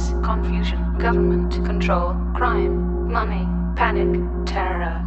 lies, confusion, government control, crime, money, panic, terror.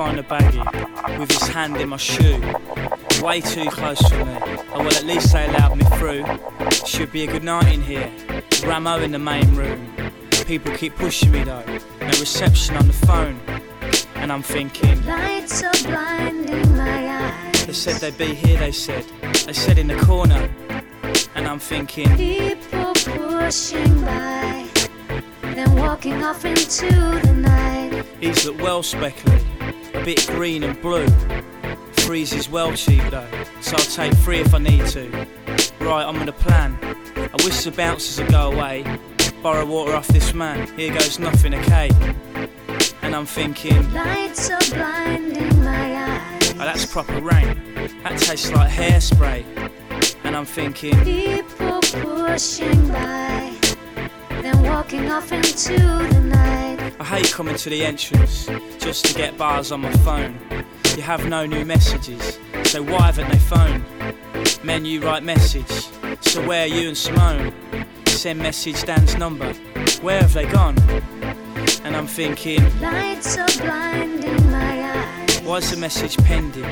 Find the baggie with his hand in my shoe? Way too close for me. Oh well, at least they allowed me through. Should be a good night in here. Ramo in the main room. People keep pushing me though. No reception on the phone. And I'm thinking, Lights are blinding my eyes. they said they'd be here, they said. They said in the corner. And I'm thinking, People pushing by, then walking off into the night. These look well speckled, a bit green and blue. Three's is well cheap though, so I'll take three if I need to. Right, I'm on a plan. I wish the bouncers would go away. Borrow water off this man, here goes nothing, okay? And I'm thinking, Lights are blinding my eyes. oh, that's proper rain. That tastes like hairspray. And I'm thinking, People pushing by, then walking off into the night. I hate coming to the entrance just to get bars on my phone. You have no new messages, so why haven't they phoned? Menu write message, so where are you and Simone? Send message Dan's number, where have they gone? And I'm thinking, Lights are blinding my eyes. why's the message pending?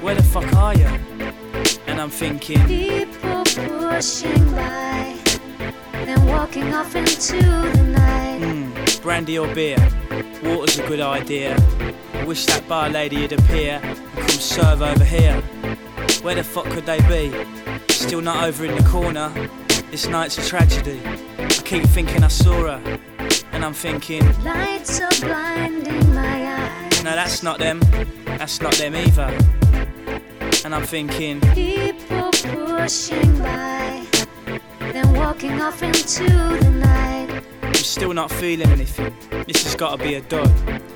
Where the fuck are you? And I'm thinking, People pushing by, then walking off into the night. Brandy or beer? Water's a good idea. I wish that bar lady'd appear and come serve over here. Where the fuck could they be? Still not over in the corner. This night's a tragedy. I keep thinking I saw her, and I'm thinking, Lights are blinding my eyes. no, that's not them. That's not them either. And I'm thinking, People pushing by, then walking off into the night. Still not feeling anything. This has got to be a dud.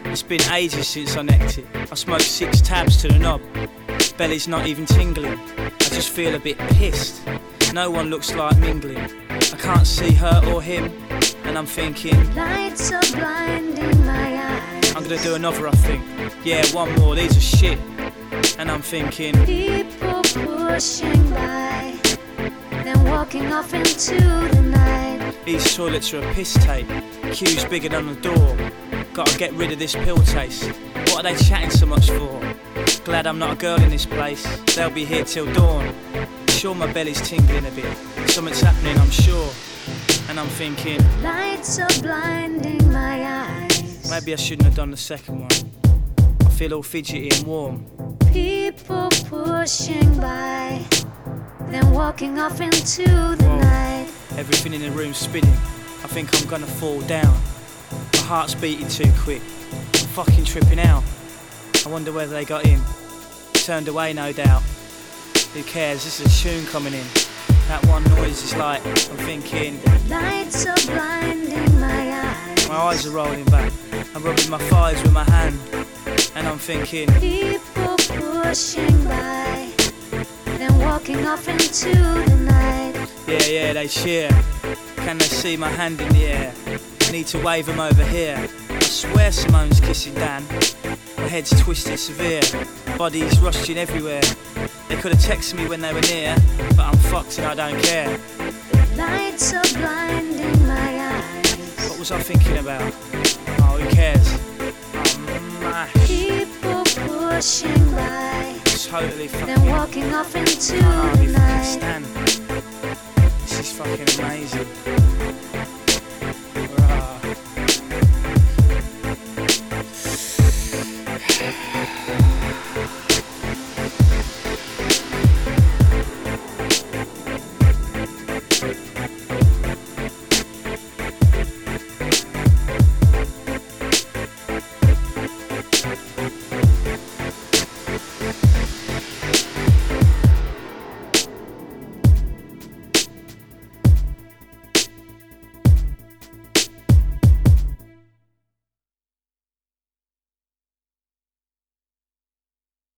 It's been ages since I necked it. I smoked six tabs to the knob. Belly's not even tingling. I just feel a bit pissed. No one looks like mingling. I can't see her or him. And I'm thinking, Lights are blinding my eyes. I'm gonna do another, I think. Yeah, one more, these are shit. And I'm thinking, People pushing by, then walking off into the night. These toilets are a piss tape. Queue's bigger than the door. Gotta get rid of this pill taste. What are they chatting so much for? Glad I'm not a girl in this place. They'll be here till dawn. Sure, my belly's tingling a bit. Something's happening, I'm sure. And I'm thinking, Lights are blinding my eyes. maybe I shouldn't have done the second one. I feel all fidgety and warm. People pushing by, then walking off into the Whoa. night. Everything in the room spinning. I think I'm gonna fall down. My heart's beating too quick. I'm fucking tripping out. I wonder whether they got in. Turned away, no doubt. Who cares? This is a tune coming in. That one noise is like, I'm thinking, Lights are blinding my eyes. my eyes are rolling back. I'm rubbing my thighs with my hand. And I'm thinking, People pushing by, then walking off into the night. Yeah, yeah, they cheer. Can they see my hand in the air? I need to wave them over here. I swear Simone's kissing Dan. My head's twisted severe. Bodies rushing everywhere. They could have texted me when they were near, but I'm fucked and I don't care. Lights are blinding my eyes. What was I thinking about? Oh, who cares? I'm mash. People pushing by, Totally fucking. then walking off into can't the night. stand. Fucking amazing.